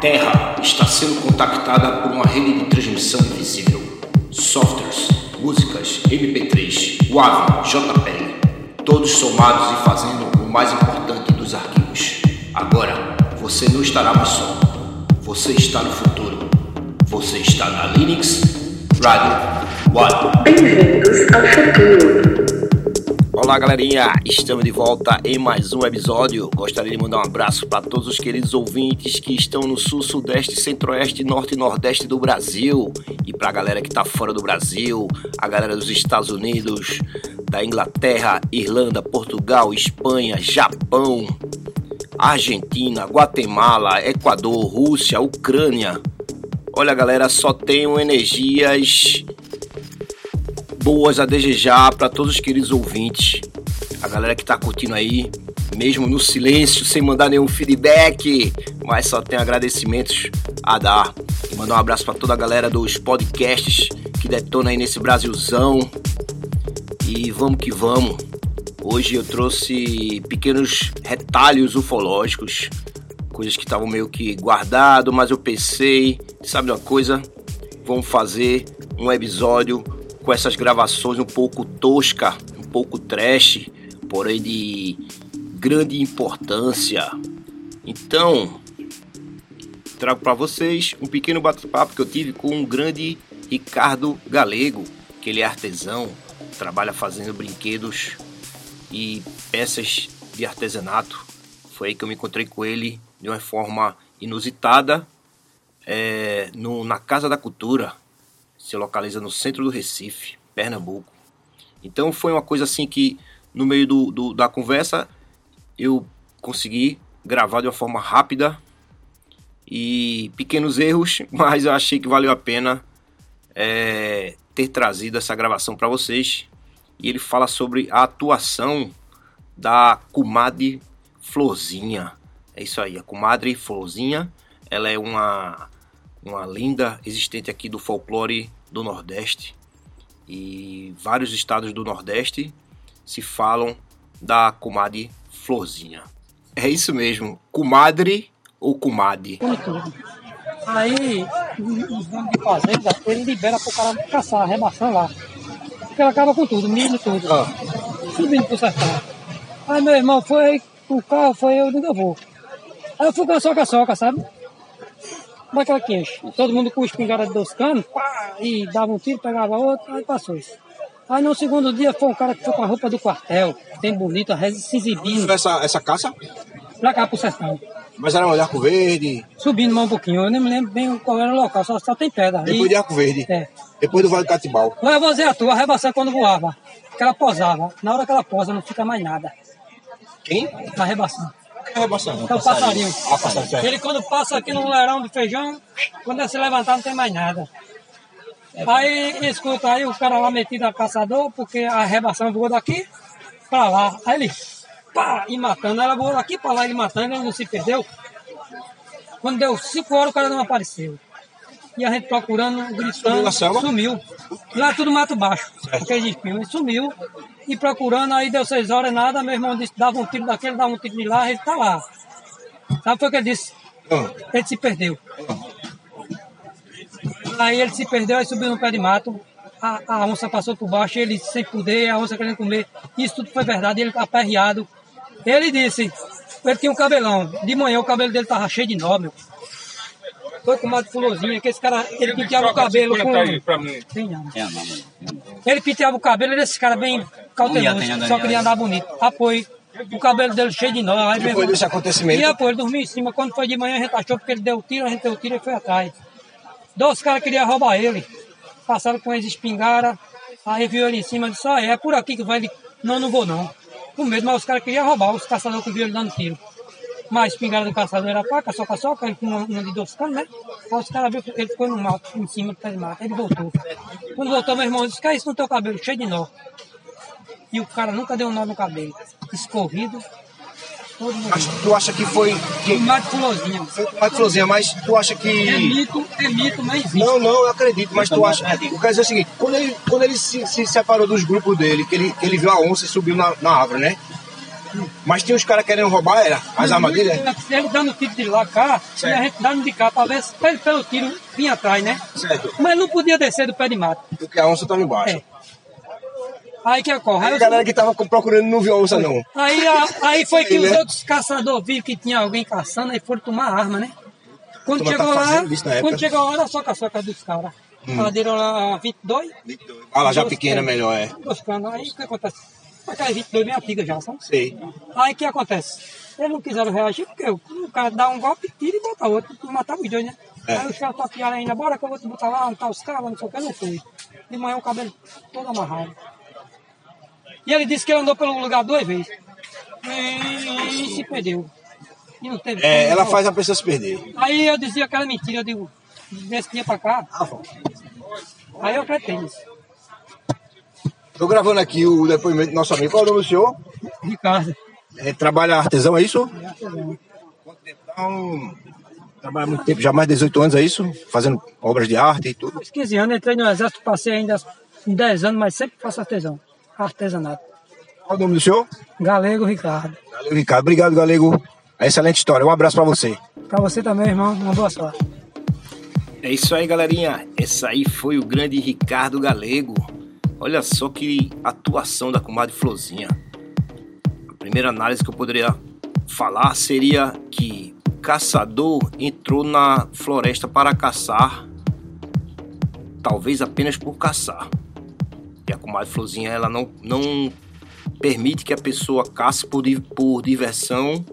Terra está sendo contactada por uma rede de transmissão invisível. Softwares, músicas, MP3, WAV, JPEG, todos somados e fazendo o mais importante dos arquivos. Agora, você não estará mais só. Você está no futuro. Você está na Linux Radio One. Bem-vindos ao futuro. Olá, galerinha! Estamos de volta em mais um episódio. Gostaria de mandar um abraço para todos os queridos ouvintes que estão no sul, sudeste, centro-oeste, norte e nordeste do Brasil. E para a galera que está fora do Brasil, a galera dos Estados Unidos, da Inglaterra, Irlanda, Portugal, Espanha, Japão, Argentina, Guatemala, Equador, Rússia, Ucrânia. Olha, galera, só tenho energias boas a desejar para todos os queridos ouvintes, a galera que está curtindo aí, mesmo no silêncio, sem mandar nenhum feedback, mas só tem agradecimentos a dar. E mandar um abraço para toda a galera dos podcasts que detona aí nesse Brasilzão. E vamos que vamos. Hoje eu trouxe pequenos retalhos ufológicos, coisas que estavam meio que guardado, mas eu pensei, sabe uma coisa? Vamos fazer um episódio com essas gravações um pouco tosca, um pouco trash, porém de grande importância. Então, trago para vocês um pequeno bate-papo que eu tive com um grande Ricardo Galego, que ele é artesão, trabalha fazendo brinquedos e peças de artesanato. Foi aí que eu me encontrei com ele de uma forma inusitada é, no, na Casa da Cultura, se localiza no centro do Recife, Pernambuco. Então foi uma coisa assim que no meio do, do, da conversa eu consegui gravar de uma forma rápida e pequenos erros, mas eu achei que valeu a pena é, ter trazido essa gravação para vocês. E ele fala sobre a atuação da comadre Florzinha. É isso aí, a comadre Florzinha, ela é uma uma lenda existente aqui do folclore do Nordeste e vários estados do Nordeste se falam da comadre Florzinha. É isso mesmo, comadre ou comadre? Aí, os donos de fazenda, ele libera pro cara caçar, arrebaçar lá. Porque ela acaba com tudo, milho tudo. Ah. Subindo pro sertão. Aí meu irmão foi, o carro foi, eu nunca vou. Aí eu fui com a soca-soca, sabe? Daquela que enche. Todo mundo com espingarda de dois canos, pá, e dava um tiro, pegava outro, aí passou isso. Aí no segundo dia foi um cara que foi com a roupa do quartel, bem bonita, se exibindo, Essa, essa caça? pra cá pro sertão. Mas era um arco verde, Subindo mais um pouquinho, eu nem me lembro bem qual era o local, só, só tem pedra. depois E- de arco verde, É. depois do Vale do. Lá eu vou dizer a tua, arrebaçar quando voava. Que ela posava. Na hora que ela posa, não fica mais nada. Quem? Tá É rebaçando. É o passarinho. Ah, passarinho, certo. Ele quando passa aqui num leirão de feijão, quando ele se levantar não tem mais nada. Aí, escuta, aí o cara lá metido a caçador, porque a arrebação voou daqui pra lá. Aí ele, pá, e matando. Ela voou daqui pra lá, ele matando, ele não se perdeu. Quando deu cinco horas, o cara não apareceu. E a gente procurando, Sumiu gritando, selva? sumiu. Lá tudo mato baixo, aquele espinho. Ele sumiu. E procurando, aí deu seis horas, nada. Meu irmão disse, dava um tiro daquele, dava um tiro de lá, ele tá lá. Sabe o que ele disse? Ah, Ele se perdeu. Aí ele se perdeu, aí subiu no pé de mato. A, a onça passou por baixo, ele sem poder, a onça querendo comer. Isso tudo foi verdade, ele aperreado. Ele disse, ele tinha um cabelão. De manhã o cabelo dele tava cheio de nó, meu. Foi com uma fulozinha, que esse cara, ele penteava o cabelo com... Ele penteava o cabelo, ele esse cara bem cauteloso, só queria andar bonito. Apoio. O cabelo dele cheio de nó. Aí, depois desse acontecimento, e apoio, ele dormiu em cima. Quando foi de manhã, a gente achou porque ele deu tiro, a gente deu tiro e foi atrás. Dois caras queriam roubar ele. Passaram com eles espingaram. Aí viu ele em cima e disse, ah, é por aqui que vai. Ele, não, não vou não. Com medo, mas os caras queriam roubar, os caçadores que viram ele dando tiro. Mas a espingarda do caçador era faca, soca, soca, ele com uma, uma de dois canos, né? Aí os caras viram que ele ficou no mato, em cima do pé de mato. Aí ele voltou. Quando voltou, meu irmão disse, que é isso no teu cabelo, cheio de nó. E o cara nunca deu um nó no cabelo. Escorrido, todo mundo. mas tu acha que foi. Que, O mato foi a Florzinha, mas tu acha É que. mito, é mito, mas existe. Não, não, eu acredito, mas tu acha. Eu quero dizer o seguinte, quando ele, quando ele se, se separou dos grupos dele, que ele, que ele viu a onça e subiu na, na árvore, né? Mas tinha os caras querendo roubar, era? As armadilhas? Ele dando tiro de lá cá, Certo. e a gente dando de cá, pra ver se ele pelo tiro vinha atrás, né? Certo. Mas não podia descer do pé de mato. Porque a onça tava embaixo. É. Aí que ocorre? Aí Aí, a galera que tava procurando não viu a onça, não. aí, a- aí foi que os né? outros caçadores viram que tinha alguém caçando e foram tomar arma, né? Quando tá chegou lá, época. Hum. quando chegou lá, era só caçoca dos caras. Ela deram lá 22. Ah, lá já pequena, canos. melhor, é. Dois canos. Aí o que acontece? Aquela 22 bem antiga já, sabe? Sei. Aí o que acontece? Eles não quiseram reagir porque o cara dá um golpe, tira e bota outro, matava os dois, né? É. Aí os caras toquearam ainda, bora que eu vou te botar lá, onde tá os caras, não sei o que, não foi. De manhã o cabelo todo amarrado. E ele disse que ele andou pelo lugar duas vezes. E, se perdeu. E não teve É, ela faz a pessoa se perder. Aí eu dizia que era mentira, eu digo, desse dia pra cá. Aí eu acreditei nisso. Tô gravando aqui o depoimento do nosso amigo. Qual é o nome do senhor? Ricardo. É, trabalha artesão, é isso? Então, trabalha muito tempo, já mais de 18 anos, é isso? Fazendo obras de arte e tudo. Aos 15 anos entrei no exército, passei ainda em 10 anos, mas sempre faço artesão. Artesanato. Qual é o nome do senhor? Galego Ricardo. Galego Ricardo. Obrigado, Galego. Excelente história. Um abraço pra você. Pra você também, irmão, uma boa sorte. É isso aí, galerinha. Esse aí foi o grande Ricardo Galego. Olha só que atuação da comadre Flozinha. A primeira análise que eu poderia falar seria que o caçador entrou na floresta para caçar, talvez apenas por caçar. E a comadre Flozinha, ela não, não permite que a pessoa caça por, por diversão,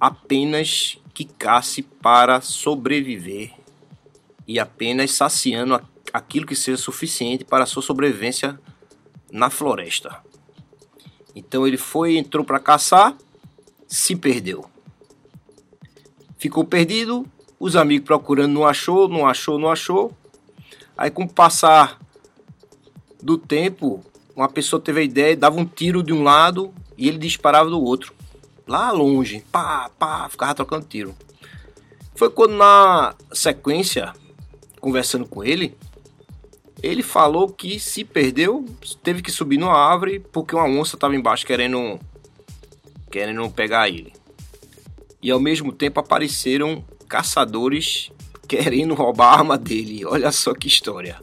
apenas que caça para sobreviver e apenas saciando aquilo que seja suficiente para a sua sobrevivência na floresta. Então ele foi, entrou para caçar, se perdeu. Ficou perdido, os amigos procurando, não achou, não achou, não achou. Aí com o passar do tempo, uma pessoa teve a ideia, dava um tiro de um lado e ele disparava do outro. Lá longe, pá, pá, ficava trocando tiro. Foi quando na sequência, conversando com ele, ele falou que se perdeu, teve que subir numa árvore porque uma onça estava embaixo querendo querendo pegar ele. E ao mesmo tempo apareceram caçadores querendo roubar a arma dele. Olha só que história.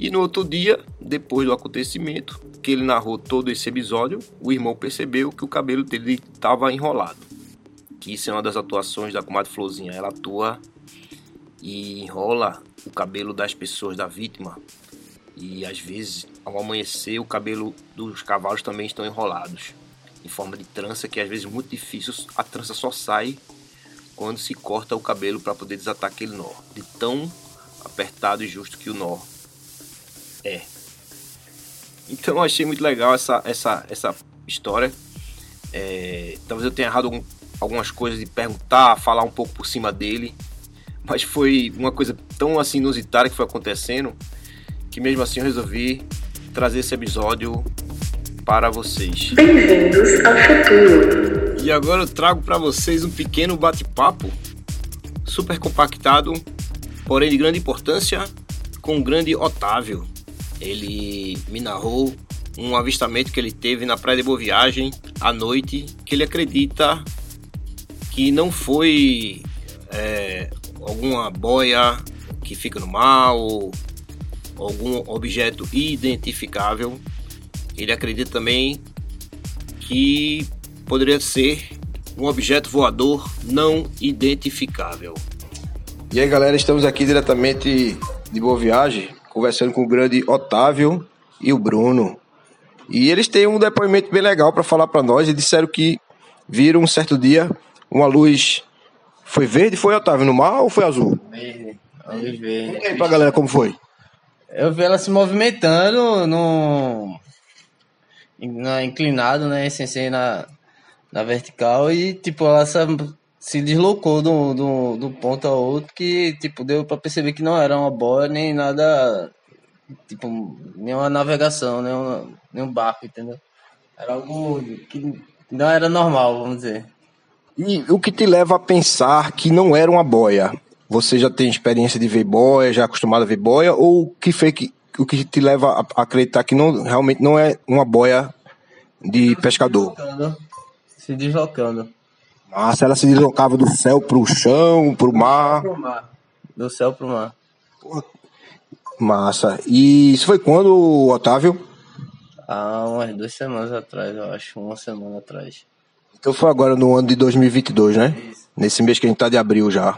E no outro dia, depois do acontecimento, que ele narrou todo esse episódio, o irmão percebeu que o cabelo dele estava enrolado. Que isso é uma das atuações da comadre Florzinha. Ela atua e enrola o cabelo das pessoas, da vítima. E às vezes, ao amanhecer, o cabelo dos cavalos também estão enrolados. Em forma de trança, que às vezes é muito difícil. A trança só sai quando se corta o cabelo para poder desatar aquele nó. De tão apertado e justo que o nó é. Então eu achei muito legal essa, essa, essa história. É, talvez eu tenha errado algum- algumas coisas de perguntar, falar um pouco por cima dele. Mas foi uma coisa tão assim inusitada que foi acontecendo que mesmo assim eu resolvi trazer esse episódio para vocês. Bem-vindos ao futuro. E agora eu trago para vocês um pequeno bate-papo super compactado, porém de grande importância, com o grande Otávio. Ele me narrou um avistamento que ele teve na Praia de Boa Viagem à noite, que ele acredita que não foi é, alguma boia que fica no mar ou algum objeto identificável. Ele acredita também que poderia ser um objeto voador não identificável. E aí, galera, estamos aqui diretamente de Boa Viagem, conversando com o grande Otávio e o Bruno. E eles têm um depoimento bem legal para falar para nós. E disseram que viram um certo dia uma luz. Foi verde? Foi, Otávio, no mar ou foi azul? Verde. A luz verde. E aí, pra galera, como foi? Eu vi ela se movimentando no. Na, inclinado, né? Sem ser na, na vertical. E, tipo, ela se, se deslocou do, do, do ponto ao outro. Que, tipo, deu pra perceber que não era uma boia nem nada. Tipo, nenhuma navegação, nenhum, nenhum barco, entendeu? Era algo que não era normal, vamos dizer. E o que te leva a pensar que não era uma boia? Você já tem experiência de ver boia, já é acostumado a ver boia? Ou o que, foi que, o que te leva a a acreditar que não, realmente não é uma boia de pescador. Deslocando, Se deslocando. Massa, ela se deslocava do céu pro chão, pro mar. Pro mar. Do céu pro mar. Massa. E isso foi quando, Otávio? Há umas duas semanas atrás, eu acho. Uma semana atrás. Então foi agora no ano de 2022, né? Nesse mês que a gente tá de abril já.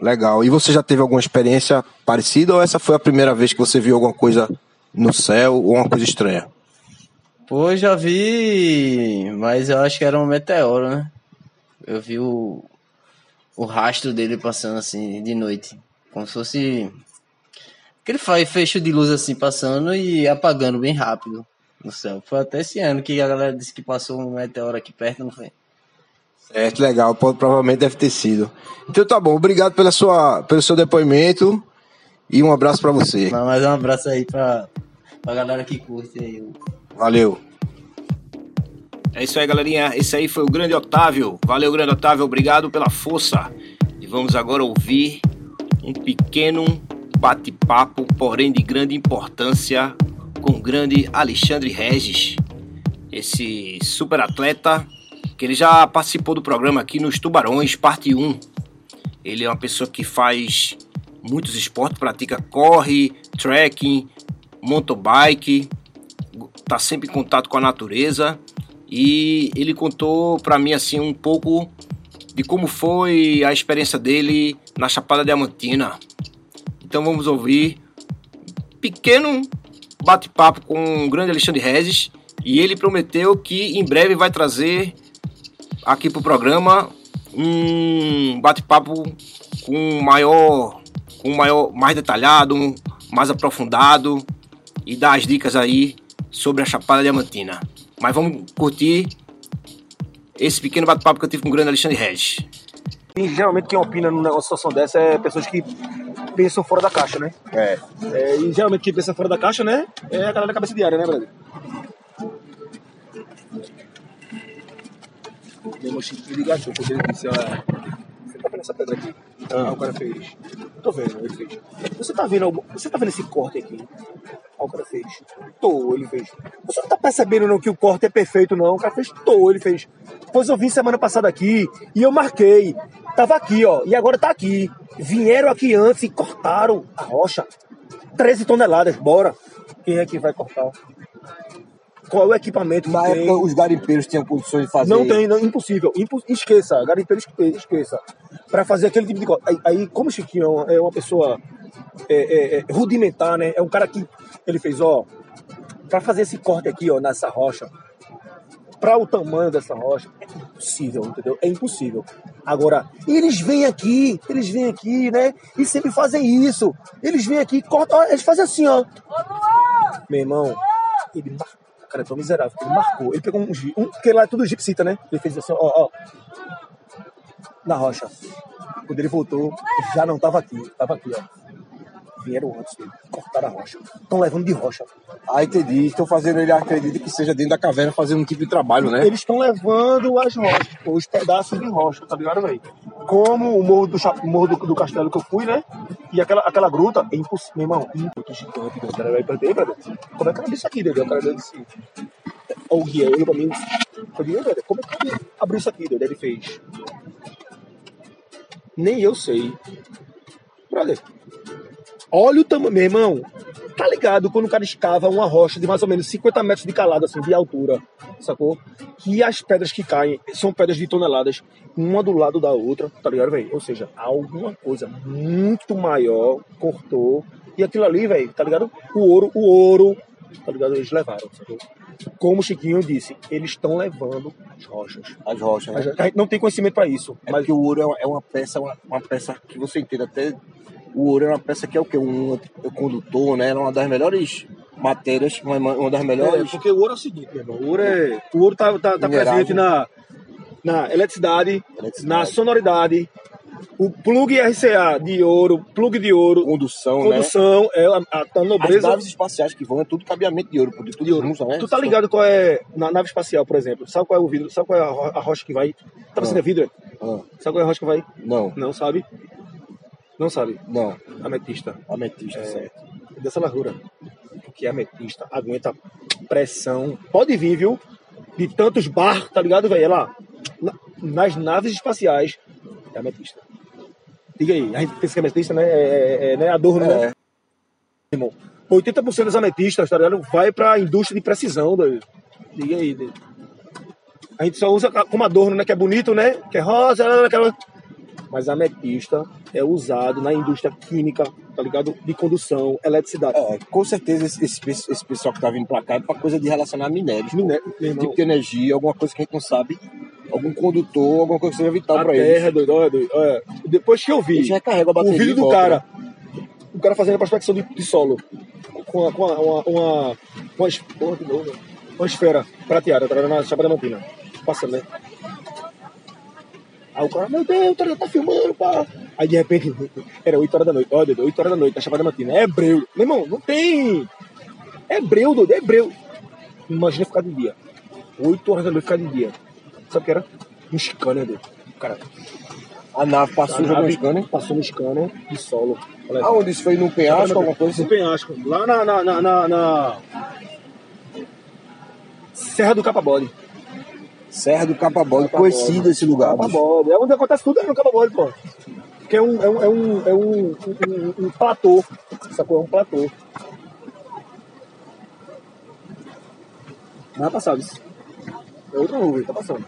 Legal. E você já teve alguma experiência parecida ou essa foi a primeira vez que você viu alguma coisa no céu ou uma coisa estranha? Pô, já vi, mas eu acho que era um meteoro, né? Eu vi o, o rastro dele passando assim de noite. Como se fosse. Aquele faz fecho de luz assim passando e apagando bem rápido no céu. Foi até esse ano que a galera disse que passou um meteoro aqui perto, não foi? Certo, legal. Provavelmente deve ter sido. Então tá bom. Obrigado pela sua, pelo seu depoimento e um abraço pra você. Não, mas um abraço aí pra, pra galera que curte aí. Valeu. É isso aí, galerinha. Esse aí foi o grande Otávio. Valeu, grande Otávio. Obrigado pela força. E vamos agora ouvir um pequeno bate-papo, porém de grande importância, com o grande Alexandre Regis. Esse super atleta que ele já participou do programa aqui nos Tubarões, parte 1. Ele é uma pessoa que faz muitos esportes, pratica corre, trekking, motobike, tá sempre em contato com a natureza e ele contou para mim assim um pouco de como foi a experiência dele na Chapada Diamantina. Então vamos ouvir um pequeno bate-papo com o grande Alexandre Rezes e ele prometeu que em breve vai trazer aqui pro programa um bate-papo com maior com maior mais detalhado, mais aprofundado e dar as dicas aí sobre a Chapada Diamantina. Mas vamos curtir esse pequeno bate-papo que eu tive com o grande Alexandre Regis. E geralmente quem opina numa negócio- situação dessa é pessoas que pensam fora da caixa, né? É. É, e geralmente quem pensa fora da caixa, né? É a galera da cabeça de área, né, brother? Meu me ligou, quando ele disse, olha, você tá vendo essa pedra aqui? Ah. O cara fez. Tô vendo, ele fez. Você tá vendo algum- Você tá vendo esse corte aqui? O cara fez. Tô, ele fez. Você não tá percebendo não que o corte é perfeito, não? O cara fez, tô, ele fez. Pois eu vim semana passada aqui e eu marquei. Tava aqui, ó, e agora tá aqui. Vieram aqui antes e cortaram a rocha. 13 toneladas, bora. Quem é que vai cortar? Qual é o equipamento que Na tem? época, os garimpeiros tinham condições de fazer. Não tem, não, impossível. Impo- esqueça, garimpeiro, esque- esqueça. Para fazer aquele tipo de. Aí, aí, como o Chiquinho é uma pessoa é, é, é, rudimentar, né? É um cara que ele fez, ó, para fazer esse corte aqui, ó, nessa rocha, para o tamanho dessa rocha, é impossível, entendeu? É impossível. Agora, eles vêm aqui, eles vêm aqui, né? E sempre fazem isso. Eles vêm aqui, cortam, eles fazem assim, ó. Meu irmão, ele marcou. Cara é tão miserável ele marcou. Ele pegou um um, porque lá é tudo gipsita, né? Ele fez assim, ó, ó. Na rocha. Quando ele voltou, já não tava aqui. Tava aqui, ó. Vieram antes dele. Cortaram a rocha. Estão levando de rocha. Ah, entendi. Estão fazendo ele acredita que seja dentro da caverna fazendo um tipo de trabalho, né? Eles estão levando as rochas, os pedaços de rocha, tá ligado, velho? Como o morro, do, morro do, do castelo que eu fui, né? E aquela, aquela gruta, é impossível, meu irmão. Muito gigante, meu. Peraí, peraí, peraí. Como é que ela disse aqui, Dedé? O cara disse. Ó, o guia, olhou pra mim. Disse, Dedé, como é que ele abriu isso aqui, Dedé? Ele fez. Nem eu sei. Brother, olha o tamanho, meu irmão. Tá ligado quando o cara escava uma rocha de mais ou menos 50 metros de calado, assim, de altura, sacou? Que as pedras que caem são pedras de toneladas, uma do lado da outra, tá ligado, velho? Ou seja, alguma coisa muito maior cortou. E aquilo ali, velho, tá ligado? O ouro, o ouro, tá ligado? Eles levaram, sacou? Como o Chiquinho disse, eles estão levando as rochas. As rochas, né? a gente não tem conhecimento pra isso. É Mas porque o ouro é uma, é uma peça, uma, uma peça que você entende até. O ouro é uma peça que é o quê? Um, condutor, né? É uma das melhores matérias, uma, uma das É, melhores. porque o ouro é o seguinte, meu irmão. O ouro, é, o ouro tá, tá, tá presente né? na, na eletricidade, Eletricidade. na sonoridade. O plug RCA de ouro, plug de ouro, Condução, condução, é a, a, a né? As nobreza. naves espaciais que vão é tudo cabeamento de ouro, porque tudo De ouro. junta, né? Tu tá ligado qual é na nave espacial, por exemplo? Sabe qual é o vidro? Sabe qual é a, ro- a rocha que vai? Tá parecendo Ah. vidro? Ah, Sabe qual é a rocha que vai? não, Não sabe? Não sabe. não. Ametista. Ametista, É, certo. dessa largura. Porque ametista aguenta pressão. Pode vir, viu? De tantos bar, tá ligado, velho? É lá. na- nas naves espaciais. É ametista. Diga aí, a gente pensa que é ametista, né? É, é, é, né? Adorno, né? Irmão, 80% dos ametistas, tá ligado? Vai pra indústria de precisão, doido. Diga aí. A gente só usa como adorno, né? Que é bonito, né? Que é rosa, aquela. Mas a ametista é usado na indústria química, tá ligado? De condução, eletricidade. É, com certeza esse, esse, esse pessoal que tá vindo pra cá é pra coisa de relacionar minérios. Miné- meu irmão, Tipo de energia, alguma coisa que a gente não sabe. Algum condutor, alguma coisa que seja vital a pra terra, doido, olha, doido. olha. Depois que eu vi o vídeo do voltam. cara, o cara fazendo a prospecção de, de solo com, a- com a- uma, uma, uma, novo, uma esfera prateada, tá na Chapada Mantina. Passando, né? Aí o cara, meu Deus, o cara tá filmando, pá. Aí de repente, era 8 horas da noite, olha, doido, 8 horas da noite, na Chapada Mantina. É hebreu. Meu irmão, não tem. É hebreu, doido, é hebreu. Imagina ficar de dia. 8 horas da noite ficar de dia. Sabe o que era? Um scanner, doido. O cara, A nave passou a nave scanner. Passou no scanner de solo. Olha, Aonde isso foi? No penhasco, alguma coisa No penhasco. Lá na, na, na, na- na- Serra do Capabode. Serra do Capabode, conhecido esse lugar. Capabode. É onde acontece tudo é no Capabode, pô. Que é um, é um, é um, é um, um, um, platô. Sacou? É um platô. Não é passado isso. É outra nuvem, tá passando.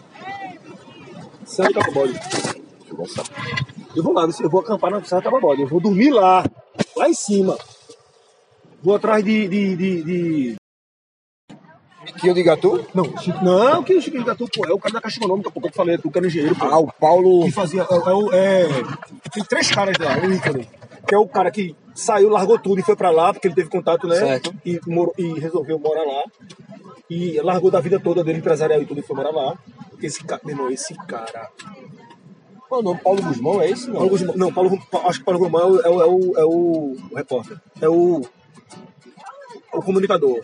Serra do Capabode. Eu vou lá, eu vou acampar na Serra do Capabode. Eu vou dormir lá, lá em cima. Vou atrás de. de, de, de... Chiquinho de Gatu? Não, Chico, não, que Chico de Gatu, pô, é o cara da Caixa Econômica, pô, que eu falei, tu que era engenheiro, pô. Ah, o Paulo. que fazia. É, é o- é, tem três caras lá, o ícone. Que é o cara que saiu, largou tudo e foi pra lá, porque ele teve contato, né? Certo. E, morou- e resolveu morar lá. E largou da vida toda dele, empresarial e tudo, e foi morar lá. Esse cara, meu esse cara. Qual é o nome? Paulo Guzmão, é esse? Não. Paulo Guzmão, não, Paulo, Pa- acho que Paulo Guzmão é o, é o, é o, é o- o repórter. É o, o comunicador.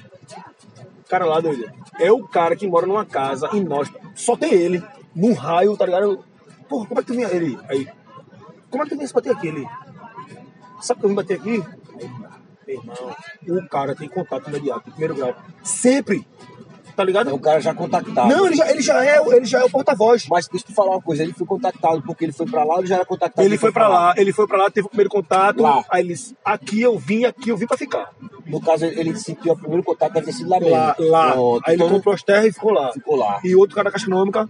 Cara lá, doido. É o cara que mora numa casa em nós. Só tem ele. Num raio, tá ligado? Porra, como é que tu vinha ele? Aí. Como é que tu vinha se bater aqui? Ele. Sabe que eu vim bater aqui? Aí, meu irmão, o cara tem contato imediato, primeiro grau. Sempre. Tá ligado? É o cara já contactado. Não, ele já, ele já é, ele já é o porta-voz. Mas deixa eu te falar uma coisa, ele foi contactado porque ele foi pra lá ou ele já era contactado? Ele foi pra lá, ele foi pra lá, teve o primeiro contato. Lá. Aí eles, aqui eu vim, aqui eu vim pra ficar. No caso, ele sentiu o primeiro contato, deve ter sido lá mesmo. Lá, lá. Pronto, Aí ele então comprou as terras e ficou lá. ficou lá. E outro cara da Caixa Econômica,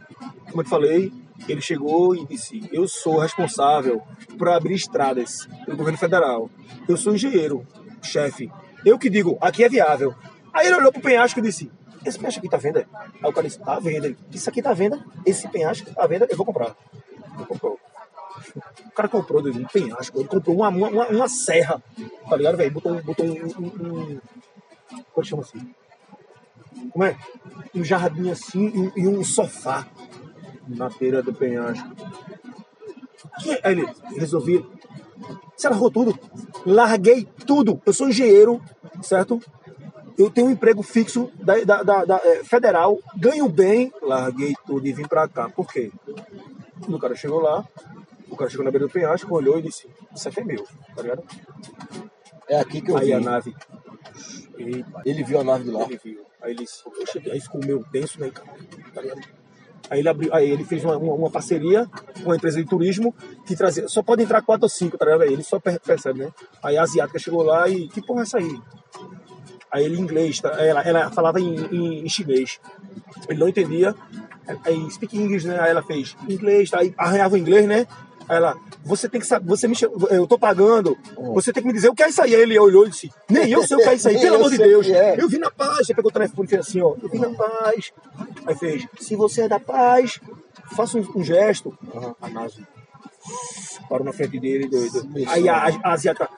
como eu te falei, ele chegou e disse: Eu sou responsável por abrir estradas do governo federal. Eu sou engenheiro, chefe. Eu que digo, aqui é viável. Aí ele olhou pro penhasco e disse: Esse penhasco aqui tá à venda? Aí o cara disse: Tá à venda. Isso aqui tá à venda? Esse penhasco tá à venda? Eu vou comprar. Comprou. O cara comprou doido, um penhasco, ele comprou uma, uma, uma serra, tá ligado, velho? Botou, botou um, um, um. Como chama assim? Como é? Um jardim assim e um, e um sofá na beira do penhasco. Aí ele resolvi. Você largou tudo? Larguei tudo. Eu sou engenheiro, certo? Eu tenho um emprego fixo da, da- da- da, eh, federal, ganho bem, larguei tudo e vim pra cá. Por quê? O cara chegou lá, o cara chegou na beira do penhasco, olhou e disse: Isso aqui é meu, tá ligado? É aqui que eu Aí vi. a nave. Eita, Ele viu a nave de lá. ele viu. Aí ele disse, cheguei, aí ficou meio tenso, né, cara? Tá ligado? Aí ele, abriu, aí ele fez uma, uma, uma parceria com uma empresa de turismo que trazia. Só pode entrar quatro ou cinco, tá ligado? Aí ele só per- percebe, né? Aí a asiática chegou lá e. Que porra é essa aí? Aí ele em inglês, tá? ela, ela falava em, em, em chinês. Ele não entendia. Aí speak English, né? Aí ela fez inglês, tá? aí arranhava o inglês, né? Aí ela, você tem que saber, você me eu tô pagando, você tem que me dizer o que é isso aí. Aí ele olhou e disse, nem eu sei o que é isso aí, pelo amor de Deus. é. Eu vim na paz. Você pegou o telefone e fez assim, ó, eu vim na paz. Aí fez, se você é da paz, faça um, um gesto. A Nazi parou na frente dele, doido. Aí a, a asiática,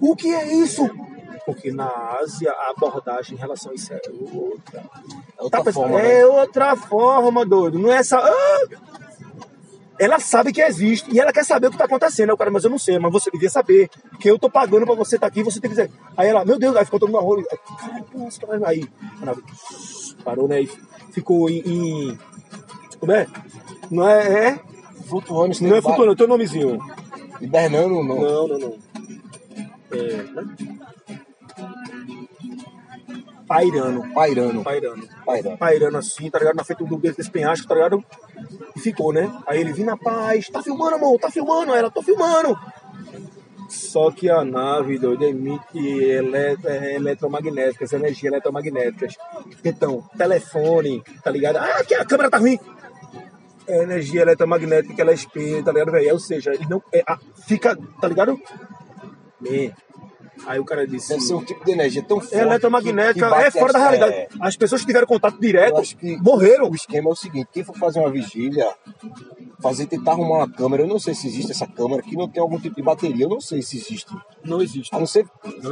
o que é isso? Porque na Ásia a abordagem em relação a isso é outra. É outra Tá forma, né? é outra forma, doido. Não é essa. Ah! Ela sabe que existe e ela quer saber o que tá acontecendo. Aí o cara, mas eu não sei, mas você devia saber. Que eu tô pagando pra você estar aqui, você tem que dizer. Aí ela, meu Deus, aí ficou todo mundo na. Aí, Caralho, cara aí. Parou, né? E ficou em. em- Como é? Não é. é? Flutuando, Não é flutuando, teu nomezinho. Hibernando, não. Não, não, não. É, né? Pairando. Pairando. Pairando. Pairando. Pairando assim, tá ligado? Na frente do desse penhasco, tá ligado? E ficou, né? Aí ele viu na paz, tá filmando, amor, tá filmando. Aí ela, tô filmando. Só que a nave, doido, emite elet é, eletromagnéticas, energia eletromagnéticas. Então, telefone, tá ligado? Ah, aqui a câmera tá ruim. É energia eletromagnética ela espelha, tá ligado, velho? Ou seja, ele não. É, a- fica, tá ligado? Bem, Aí o cara disse. Deve ser um tipo de energia tão forte. É eletromagnética, que- que é fora da realidade. é. As pessoas que tiveram contato direto morreram. O esquema é o seguinte: quem for fazer uma vigília, fazer tentar arrumar uma câmera, eu não sei se existe essa câmera que não tem algum tipo de bateria, eu não sei se existe. Não existe. A não ser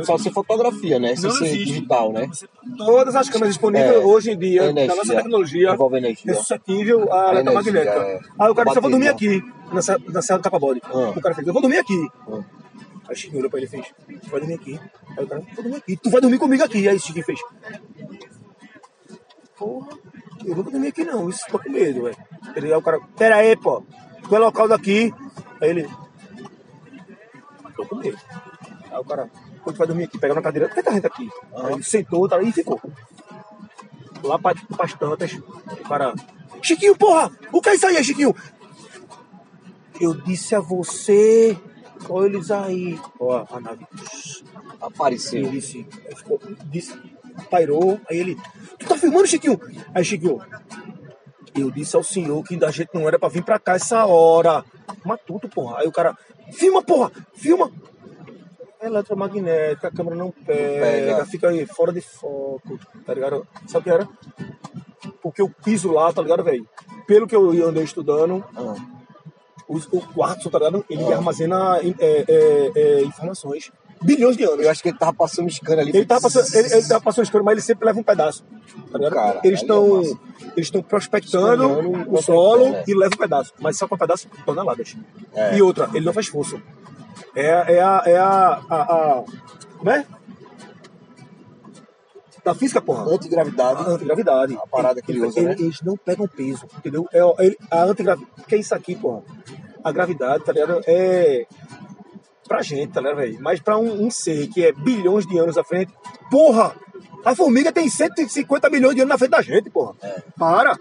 só ser fotografia, né? Sem Não ser existe. digital, né? Todas as câmeras disponíveis É. hoje em dia, Energia. na nossa tecnologia, Envolve energia. é suscetível à eletromagnética. é. Aí o cara disse, eu vou dormir aqui, na, na Serra do Capabode. Ah. O cara fez, eu vou dormir aqui. Ah. Aí o Chiquinho olhou pra ele e fez, tu vai dormir aqui. Aí o cara, vou dormir aqui. Tu vai dormir comigo aqui. Aí o Chiquinho fez, porra, eu não vou dormir aqui não, isso tô com medo, velho. Aí o cara, pera aí, pô, tu é local daqui. Aí ele, tô com medo. Aí o cara, quando tu vai dormir aqui, pega na cadeira, que tá gente aqui? Aí ele sentou tá, e ficou. Lá pra, pras tantas, o cara, Chiquinho, porra, o que é isso aí, Chiquinho? Eu disse a você, olha eles aí. Ó, a nave. Apareceu. Ele disse, aí ficou, disse, pairou, aí ele, tu tá filmando, Chiquinho? Aí, Chiquinho, eu disse ao senhor que a gente não era pra vir pra cá essa hora. Matuto, porra. Aí o cara, filma, porra, filma. É eletromagnética, a câmera não pega, pega. fica aí fora de foco, tá ligado? Sabe o que era? Porque o piso lá, tá ligado, velho? Pelo que eu andei estudando, Ah. O, o quartzo, tá ligado? Ele armazena é, é, é, informações. Bilhões de anos. Eu acho que ele tava passando scanner ali. Ele tá passando, ele, ele tá passando escuro, mas ele sempre leva um pedaço. Tá ligado? Cara, eles estão é eles estão prospectando o solo né? e leva um pedaço, mas só com um pedaço de toneladas. É. E outra, ele não faz força. É, é a. É a, a, a- Como é? Da física, porra. Antigravidade. A antigravidade. A parada que ele usa, né? Eles não pegam peso, entendeu? É, ele- a antigravidade. O que é isso aqui, porra? A gravidade, tá ligado? É. Pra gente, tá ligado, velho? Mas pra um, um ser que é bilhões de anos à frente. Porra! A formiga tem 150 milhões de anos na frente da gente, porra. É. Para!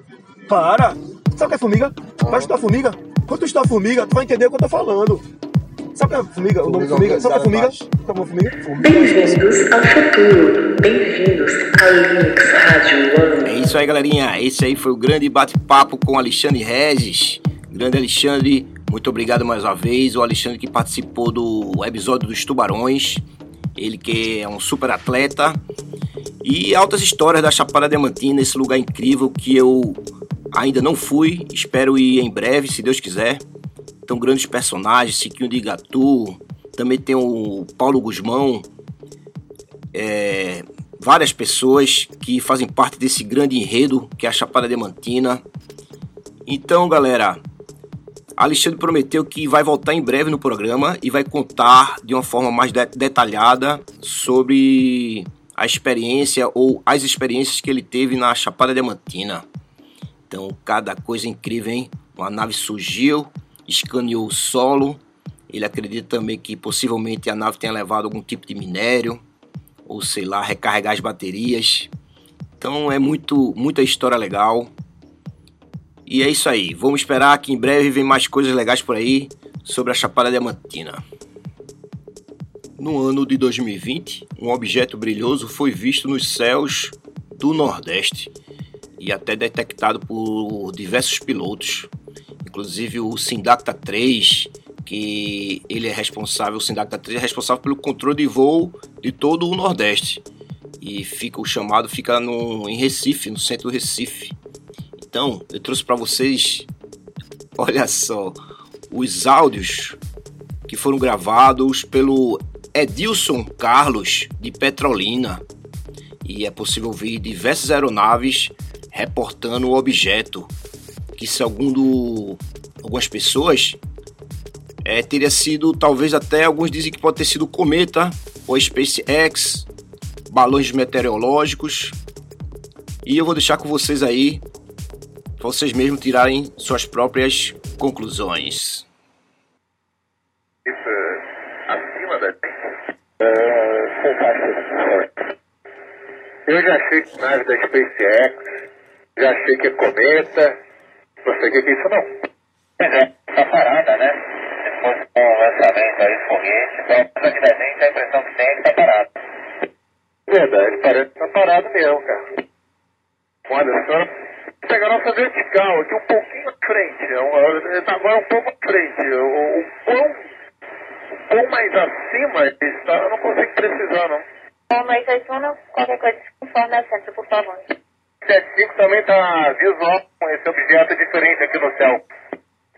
Para! Sabe o que é formiga? Vai estudar formiga. Quando tu estudar formiga, tu vai entender o que eu tô falando. Sabe o que é formiga? O nome Formiga? Sabe o que é formiga? Sabe o que é formiga? Bem-vindos ao futuro. Bem-vindos ao Linux Rádio One. É isso aí, galerinha. Esse aí foi o grande bate-papo com o Alexandre Regis. Grande Alexandre, muito obrigado mais uma vez. O Alexandre que participou do episódio dos Tubarões. Ele que é um super atleta. E altas histórias da Chapada Diamantina, esse lugar incrível que eu ainda não fui. Espero ir em breve, se Deus quiser. Então, grandes personagens, Siquinho de Igatu. Também tem o Paulo Guzmão. É, várias pessoas que fazem parte desse grande enredo que é a Chapada Diamantina. Então, galera, Alexandre prometeu que vai voltar em breve no programa e vai contar de uma forma mais de- detalhada sobre a experiência ou as experiências que ele teve na Chapada Diamantina. Então, cada coisa incrível, hein? Uma nave surgiu, escaneou o solo. Ele acredita também que possivelmente a nave tenha levado algum tipo de minério ou sei lá, recarregar as baterias. Então é muito, muita história legal. E é isso aí. Vamos esperar que em breve vem mais coisas legais por aí sobre a Chapada Diamantina. No ano de 2020, um objeto brilhoso foi visto nos céus do Nordeste e até detectado por diversos pilotos, inclusive o Sindacta 3, que ele é responsável, o Sindacta 3 é responsável pelo controle de voo de todo o Nordeste. E fica o chamado fica no, em Recife, no centro do Recife. Então, eu trouxe para vocês, olha só, os áudios que foram gravados pelo Edilson Carlos de Petrolina. E é possível ver diversas aeronaves reportando o objeto, que segundo algumas pessoas é, teria sido, talvez até alguns dizem que pode ter sido cometa ou SpaceX, balões meteorológicos. E eu vou deixar com vocês aí, vocês mesmos tirarem suas próprias conclusões. acima da Eu já achei que nave da SpaceX, já achei que é cometa. Você que é isso não? Pois é, tá parada, né? Se fosse um lançamento aí, foguete, então, praticamente a impressão que tem é que tá parado. Verdade, parece que tá parado mesmo, cara. Olha só, pegar a nossa vertical aqui um pouquinho à frente. Ele tá agora um pouco à frente. O, o quão, o quão mais acima ele está, eu não consigo precisar, não. Bom, mas Aizuna, qualquer coisa, informe ao centro, por favor. 75 também tá visual com esse objeto diferente aqui no céu.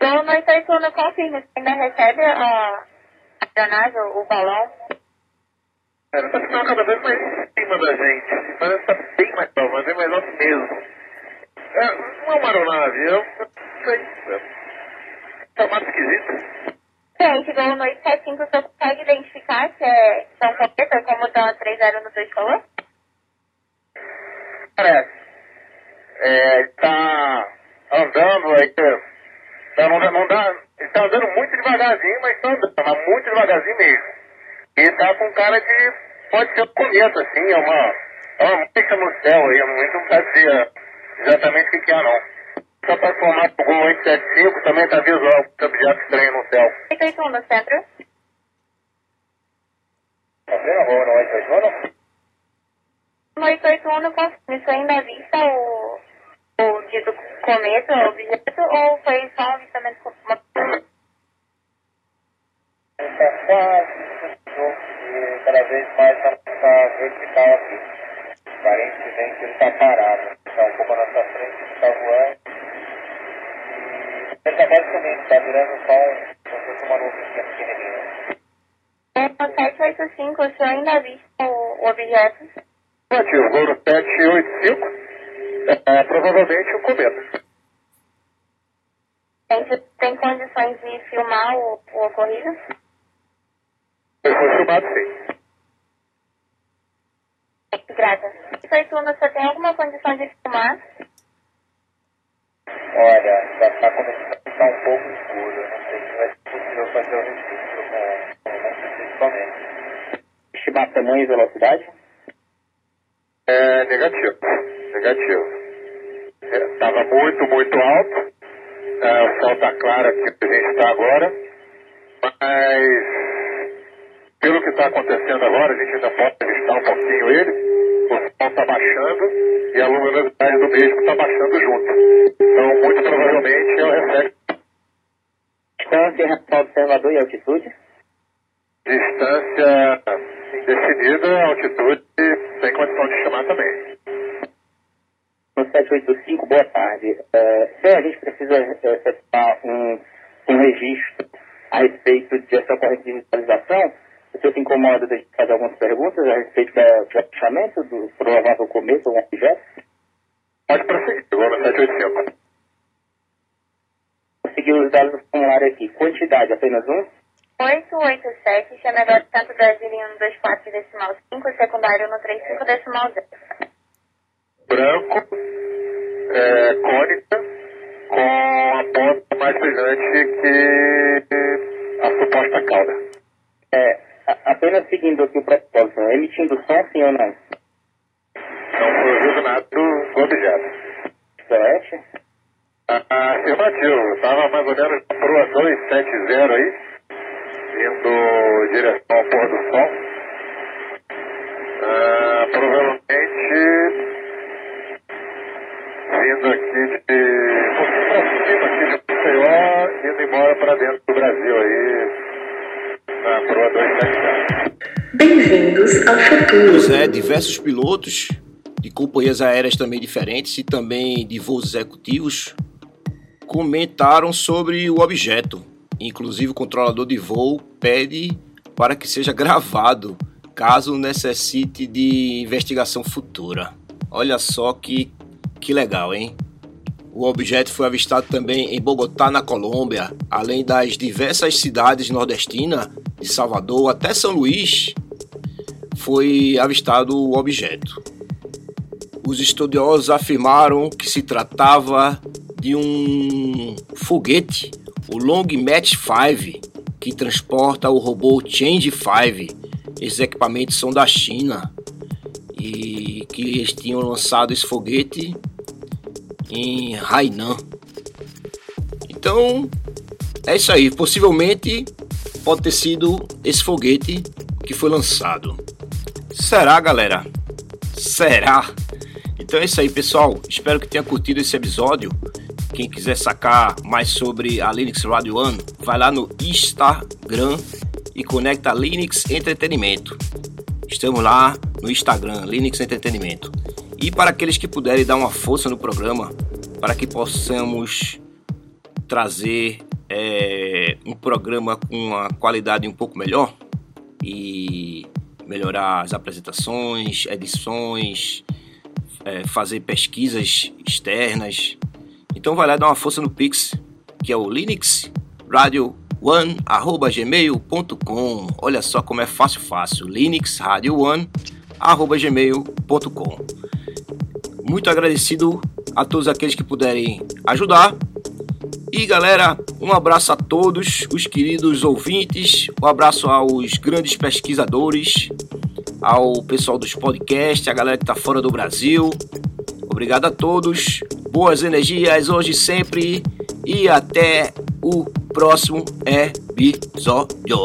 Boa noite, Aizuna, confirme. Você ainda recebe a, a granada, o balão? Ele tá ficando cada vez mais em cima da gente. Parece que tá bem mais alto, mas é mais alto mesmo. É, não é uma aeronave, eu não sei. É, tá mais esquisito. Gente, boa noite, 75, você consegue identificar se é São Cometa, como tá 30 no 2 falou? Parece. É, tá andando aí. Tá, não, não dá. Ele tá andando muito devagarzinho, mas tá andando, mas muito devagarzinho mesmo. E tá com cara de. Pode ser um cometa, assim, é uma. É uma mancha no céu aí, a gente não sabe dizer exatamente o que, que é, não. Só pra formar o Gol 875 também tá visual, esse objeto estranho no céu. 81 no centro. Tá vendo, Rua 981? No 881, confirme, você ainda vista o, o dito cometa, o objeto, ou foi só um avistamento com uma... Tá quase, e cada vez mais tá, tá vertical aqui. Aparentemente ele tá parado. Tá um pouco na nossa frente, tá voando. Ele tá quase subindo, tá virando só um, como se fosse uma nuvenzinha pequenininha. É, no 785, o senhor ainda vista o, objeto? Negativo, voo no 785. É, provavelmente o cometa. Tem, tem condições de filmar o, o ocorrido? Foi filmado sim. Grata. 881, você tem alguma condição de filmar? Olha, já tá começando a ficar um pouco escuro. Eu Não sei se vai ser possível fazer o registro com, com principalmente. Estimar tamanho e velocidade? É negativo. Negativo. Estava muito, muito alto. É, o sol está claro aqui onde a gente está agora. Mas, pelo que está acontecendo agora, a gente ainda pode revistar um pouquinho ele. Está baixando e a luminosidade do mesmo está baixando junto. Então, muito provavelmente é o reflexo Distância relação ao observador e altitude? Distância indefinida, altitude, tem condição de chamar também. No 785, boa tarde. É, se a gente precisa é, efetuar um, um registro a respeito dessa corrente de visualização, você se incomoda de fazer algumas perguntas a respeito da- do achamento do provável cometa ou um objeto? Pode prosseguir, vou no 785. Vou seguir os dados do formulário aqui. Quantidade, apenas um? 887, chamador tanto brasileiro no 24 decimal 5, secundário no 35 decimal 0. Branco, é, cônica, com a ponta mais brilhante que a suposta cauda. É, a- apenas seguindo aqui o propósito, emitindo som, sim ou não? Não foi ouvido nada do, do objeto. Celeste? Ah, afirmativo, estava mais ou menos na proa 270 aí, indo em direção ao pôr do sol. Ah, provavelmente vindo aqui de. pra cima aqui de Maceió, indo embora para dentro do Brasil aí, na proa 270. Bem-vindos ao futuro. Pois é, diversos pilotos de companhias aéreas também diferentes e também de voos executivos comentaram sobre o objeto. Inclusive o controlador de voo pede para que seja gravado caso necessite de investigação futura. Olha só que, que legal, hein? O objeto foi avistado também em Bogotá, na Colômbia, além das diversas cidades nordestinas, de Salvador até São Luís, foi avistado o objeto. Os estudiosos afirmaram que se tratava de um foguete, o Long Match 5, que transporta o robô Change 5. Esses equipamentos são da China e que eles tinham lançado esse foguete em Hainan. Então, é isso aí. Possivelmente pode ter sido esse foguete que foi lançado. Será, galera? Será? Então é isso aí, pessoal. Espero que tenha curtido esse episódio. Quem quiser sacar mais sobre a Linux Radio One, vai lá no Instagram e conecta Linux Entretenimento. Estamos lá no Instagram, Linux Entretenimento. E para aqueles que puderem dar uma força no programa, para que possamos trazer é, um programa com uma qualidade um pouco melhor e melhorar as apresentações, edições, é, fazer pesquisas externas. Então vai lá dar uma força no Pix, que é o Linux Radio One, arroba gmail.com. Olha só como é fácil, fácil. Linux Radio One, arroba gmail.com. Muito agradecido a todos aqueles que puderem ajudar. E galera, um abraço a todos os queridos ouvintes, um abraço aos grandes pesquisadores, ao pessoal dos podcasts, a galera que está fora do Brasil. Obrigado a todos, boas energias hoje e sempre e até o próximo episódio.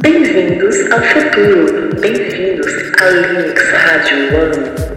Bem-vindos ao futuro. Bem-vindos ao Linux Radio One.